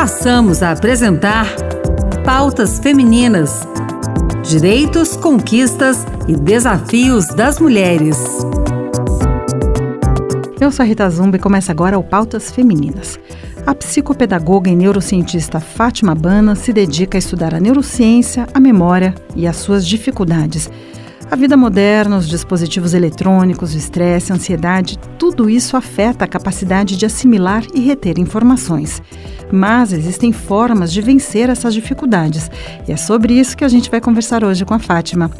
passamos a apresentar Pautas Femininas: Direitos, Conquistas e Desafios das Mulheres. Eu sou a Rita Zumba e começa agora o Pautas Femininas. A psicopedagoga e neurocientista Fátima Bana se dedica a estudar a neurociência, a memória e as suas dificuldades a vida moderna, os dispositivos eletrônicos, o estresse, a ansiedade, tudo isso afeta a capacidade de assimilar e reter informações. Mas existem formas de vencer essas dificuldades e é sobre isso que a gente vai conversar hoje com a Fátima.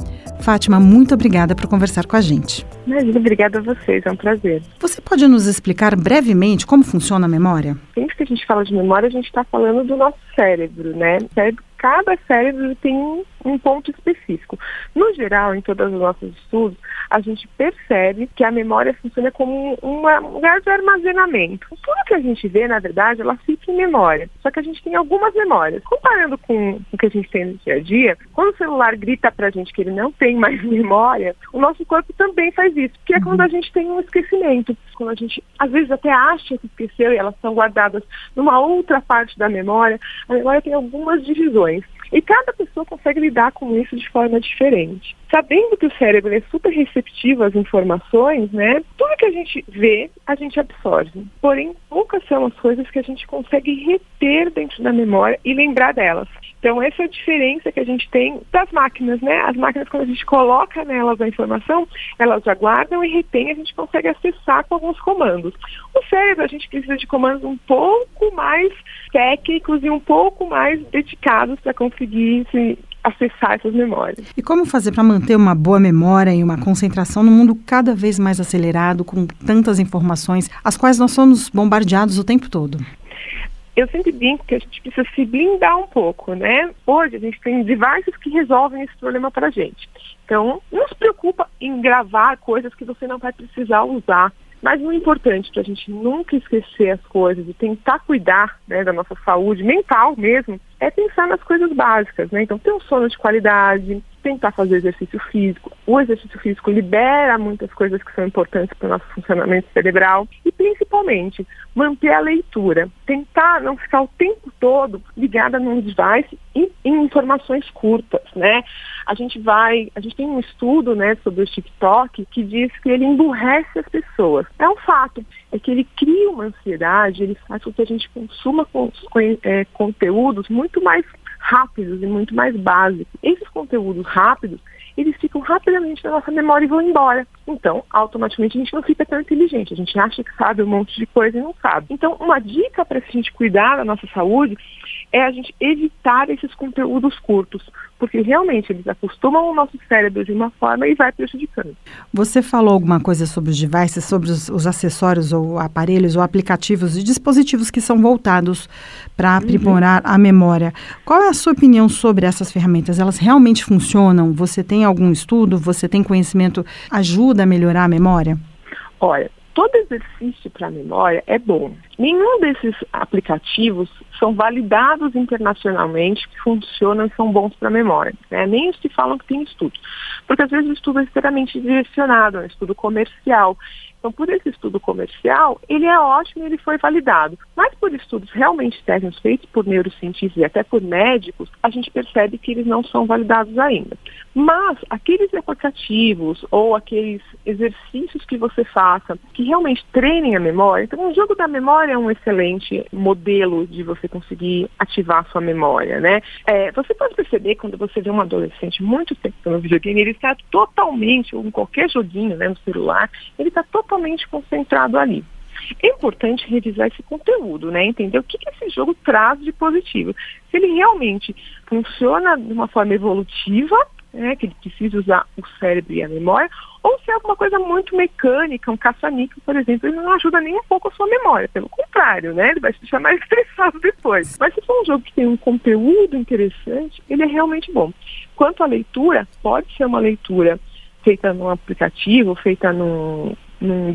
Fátima, muito obrigada por conversar com a gente. Imagina, obrigada a vocês, é um prazer. Você pode nos explicar brevemente como funciona a memória? Sempre que a gente fala de memória, a gente está falando do nosso cérebro, né? O cérebro cada cérebro tem um ponto específico. No geral, em todos os nossos estudos, a gente percebe que a memória funciona como um lugar de armazenamento. Tudo que a gente vê, na verdade, ela fica em memória. Só que a gente tem algumas memórias. Comparando com o que a gente tem no dia a dia, quando o celular grita pra gente que ele não tem mais memória, o nosso corpo também faz isso, que é quando a gente tem um esquecimento. Quando a gente, às vezes, até acha que esqueceu e elas são guardadas numa outra parte da memória, a memória tem algumas divisões. E cada pessoa consegue lidar com isso de forma diferente. Sabendo que o cérebro é super receptivo às informações, né? Tudo que a gente vê, a gente absorve. Porém, poucas são as coisas que a gente consegue reter dentro da memória e lembrar delas. Então, essa é a diferença que a gente tem das máquinas, né? As máquinas, quando a gente coloca nelas a informação, elas já guardam e retém, a gente consegue acessar com alguns comandos. O cérebro, a gente precisa de comandos um pouco mais técnicos e um pouco mais dedicados para conseguir se acessar essas memórias. E como fazer para manter uma boa memória e uma concentração no mundo cada vez mais acelerado, com tantas informações, as quais nós somos bombardeados o tempo todo? Eu sempre brinco que a gente precisa se blindar um pouco, né? Hoje a gente tem devices que resolvem esse problema para a gente. Então, não se preocupa em gravar coisas que você não vai precisar usar. Mas o importante para a gente nunca esquecer as coisas e tentar cuidar né, da nossa saúde mental mesmo é pensar nas coisas básicas, né? Então, ter um sono de qualidade, tentar fazer exercício físico. O exercício físico libera muitas coisas que são importantes para o nosso funcionamento cerebral e, principalmente, manter a leitura. Tentar não ficar o tempo todo ligada num device e em informações curtas, né? A gente vai, a gente tem um estudo, né, sobre o TikTok que diz que ele emburrece as pessoas. É um fato, é que ele cria uma ansiedade, ele faz com que a gente consuma com, é, conteúdos muito mais rápidos e muito mais básicos. Esses conteúdos rápidos, eles ficam rapidamente na nossa memória e vão embora. Então, automaticamente a gente não fica tão inteligente. A gente acha que sabe um monte de coisa e não sabe. Então, uma dica para a gente cuidar da nossa saúde é a gente evitar esses conteúdos curtos, porque realmente eles acostumam o nosso cérebro de uma forma e vai prejudicando. Você falou alguma coisa sobre os devices, sobre os, os acessórios ou aparelhos ou aplicativos e dispositivos que são voltados para uhum. aprimorar uhum. a memória. Qual é a sua opinião sobre essas ferramentas? Elas realmente funcionam? Você tem algum estudo? Você tem conhecimento? Ajuda a melhorar a memória? Olha, todo exercício para a memória é bom. Nenhum desses aplicativos são validados internacionalmente que funcionam e são bons para a memória. Né? Nem os que falam que tem estudo. Porque às vezes o estudo é extremamente direcionado, é um estudo comercial. Então, por esse estudo comercial, ele é ótimo e ele foi validado. Mas por estudos realmente técnicos feitos por neurocientistas e até por médicos, a gente percebe que eles não são validados ainda. Mas aqueles aplicativos ou aqueles exercícios que você faça que realmente treinem a memória, então o jogo da memória é um excelente modelo de você conseguir ativar a sua memória, né? É, você pode perceber quando você vê um adolescente muito tempo no videogame, ele está totalmente, ou em qualquer joguinho, né, no celular, ele está totalmente concentrado ali. É importante revisar esse conteúdo, né? Entender o que, que esse jogo traz de positivo. Se ele realmente funciona de uma forma evolutiva, né, que ele precisa usar o cérebro e a memória, ou se é alguma coisa muito mecânica, um caça-níquel, por exemplo, ele não ajuda nem um pouco a sua memória, pelo contrário, né, ele vai se deixar mais estressado depois. Mas se for um jogo que tem um conteúdo interessante, ele é realmente bom. Quanto à leitura, pode ser uma leitura feita num aplicativo, feita num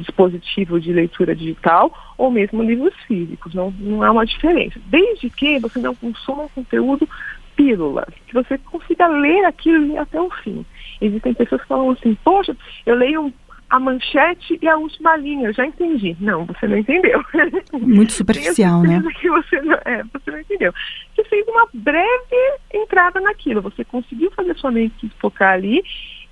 dispositivo de leitura digital ou mesmo livros físicos. Não, não há uma diferença. Desde que você não consuma um conteúdo pílulas, que você consiga ler aquilo até o fim. Existem pessoas que falam assim, poxa, eu leio a manchete e a última linha. Eu já entendi. Não, você não entendeu. Muito superficial, né? Que você, não, é, você não entendeu. Você fez uma breve entrada naquilo. Você conseguiu fazer sua mente se focar ali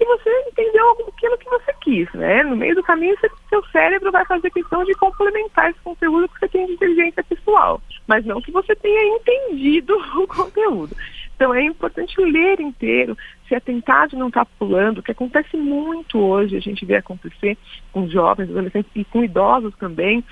e você entendeu aquilo que você quis, né? No meio do caminho, você, seu cérebro vai fazer questão de complementar esse conteúdo que você tem de inteligência pessoal, mas não que você tenha entendido o conteúdo. Então é importante ler inteiro, se atentar de não estar pulando, que acontece muito hoje, a gente vê acontecer com jovens, adolescentes e com idosos também,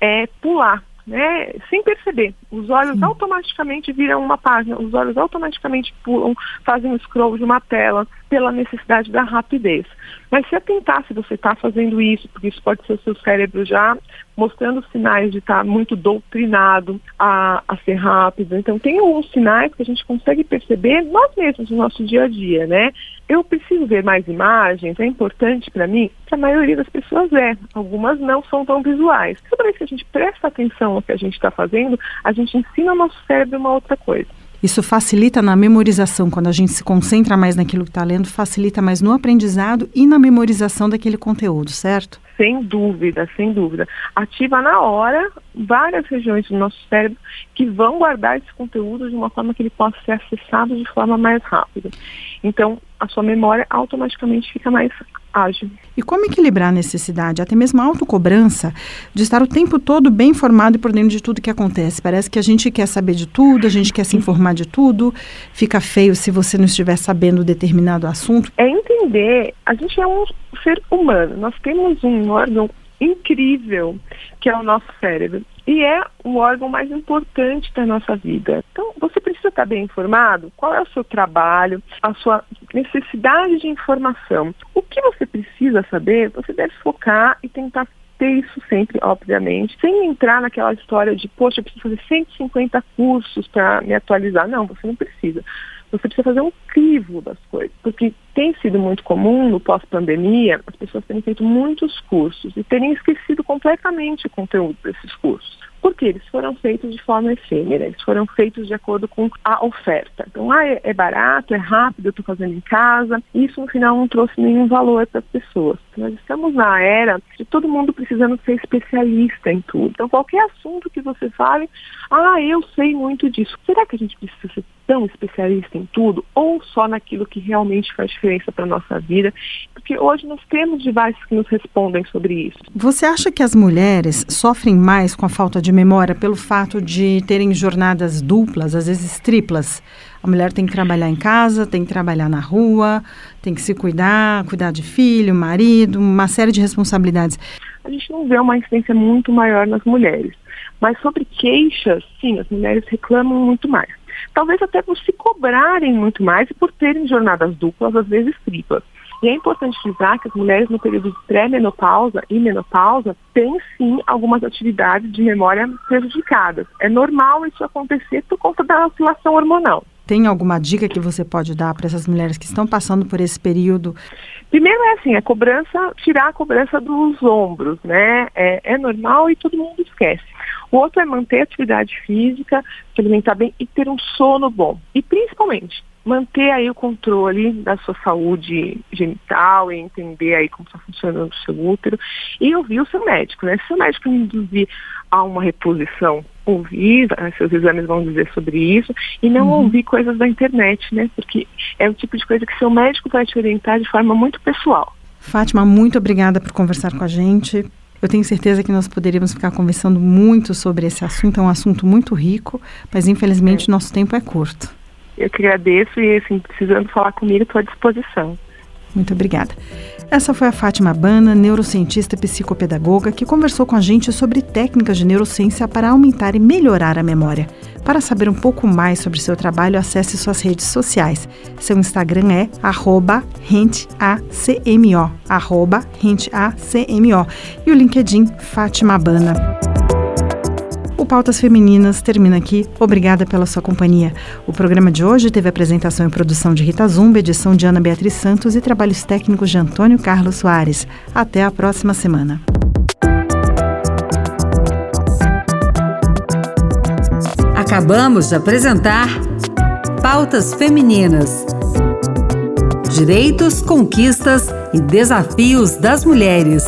é pular né, sem perceber. Os olhos Sim. automaticamente viram uma página, os olhos automaticamente pulam, fazem um scroll de uma tela pela necessidade da rapidez. Mas se atentar se você está fazendo isso, porque isso pode ser o seu cérebro já mostrando sinais de estar muito doutrinado a, a ser rápido. Então tem alguns sinais que a gente consegue perceber nós mesmos no nosso dia a dia, né? Eu preciso ver mais imagens, é importante para mim? Para a maioria das pessoas é. Algumas não são tão visuais. Toda vez que a gente presta atenção no que a gente está fazendo, a gente ensina ao nosso cérebro uma outra coisa. Isso facilita na memorização, quando a gente se concentra mais naquilo que está lendo, facilita mais no aprendizado e na memorização daquele conteúdo, certo? Sem dúvida, sem dúvida. Ativa na hora várias regiões do nosso cérebro que vão guardar esse conteúdo de uma forma que ele possa ser acessado de forma mais rápida. Então, a sua memória automaticamente fica mais ágil. E como equilibrar a necessidade, até mesmo a autocobrança, de estar o tempo todo bem informado e por dentro de tudo que acontece? Parece que a gente quer saber de tudo, a gente quer se informar de tudo, fica feio se você não estiver sabendo determinado assunto. É entender, a gente é um ser humano, nós temos um órgão incrível que é o nosso cérebro e é o órgão mais importante da nossa vida. Então, você precisa estar bem informado. Qual é o seu trabalho, a sua necessidade de informação? O que você precisa saber, você deve focar e tentar ter isso sempre, obviamente, sem entrar naquela história de, poxa, eu preciso fazer 150 cursos para me atualizar. Não, você não precisa. Você precisa fazer um crivo das coisas, porque tem sido muito comum no pós-pandemia as pessoas terem feito muitos cursos e terem esquecido completamente o conteúdo desses cursos porque eles foram feitos de forma efêmera, eles foram feitos de acordo com a oferta. Então, ah, é, é barato, é rápido, eu estou fazendo em casa. Isso, no final, não trouxe nenhum valor para as pessoas. Nós estamos na era de todo mundo precisando ser especialista em tudo. Então, qualquer assunto que você fale, ah, eu sei muito disso. Será que a gente precisa ser tão especialista em tudo ou só naquilo que realmente faz diferença para a nossa vida? Porque hoje nós temos devices que nos respondem sobre isso. Você acha que as mulheres sofrem mais com a falta de memória pelo fato de terem jornadas duplas, às vezes triplas? A mulher tem que trabalhar em casa, tem que trabalhar na rua, tem que se cuidar, cuidar de filho, marido, uma série de responsabilidades. A gente não vê uma incidência muito maior nas mulheres. Mas sobre queixas, sim, as mulheres reclamam muito mais talvez até por se cobrarem muito mais e por terem jornadas duplas, às vezes triplas. E é importante frisar que as mulheres no período de pré-menopausa e menopausa têm sim algumas atividades de memória prejudicadas. É normal isso acontecer por conta da oscilação hormonal. Tem alguma dica que você pode dar para essas mulheres que estão passando por esse período? Primeiro é assim, a cobrança, tirar a cobrança dos ombros, né? É, é normal e todo mundo esquece. O outro é manter a atividade física, se alimentar bem e ter um sono bom. E principalmente, manter aí o controle da sua saúde genital e entender aí como está funcionando o seu útero e ouvir o seu médico, né? Se o médico induzir a uma reposição, ouvir, né, seus exames vão dizer sobre isso, e não uhum. ouvir coisas da internet, né? Porque é o tipo de coisa que seu médico vai te orientar de forma muito pessoal. Fátima, muito obrigada por conversar com a gente. Eu tenho certeza que nós poderíamos ficar conversando muito sobre esse assunto, é um assunto muito rico, mas infelizmente é. nosso tempo é curto. Eu que agradeço e, assim, precisando falar comigo, estou à disposição. Muito obrigada. Essa foi a Fátima Bana, neurocientista e psicopedagoga, que conversou com a gente sobre técnicas de neurociência para aumentar e melhorar a memória. Para saber um pouco mais sobre seu trabalho, acesse suas redes sociais. Seu Instagram é rentacmo, rentacmo, e o LinkedIn Fátima Bana. O Pautas Femininas termina aqui. Obrigada pela sua companhia. O programa de hoje teve apresentação e produção de Rita Zumba, edição de Ana Beatriz Santos e trabalhos técnicos de Antônio Carlos Soares. Até a próxima semana. Acabamos de apresentar Pautas Femininas. Direitos, conquistas e desafios das mulheres.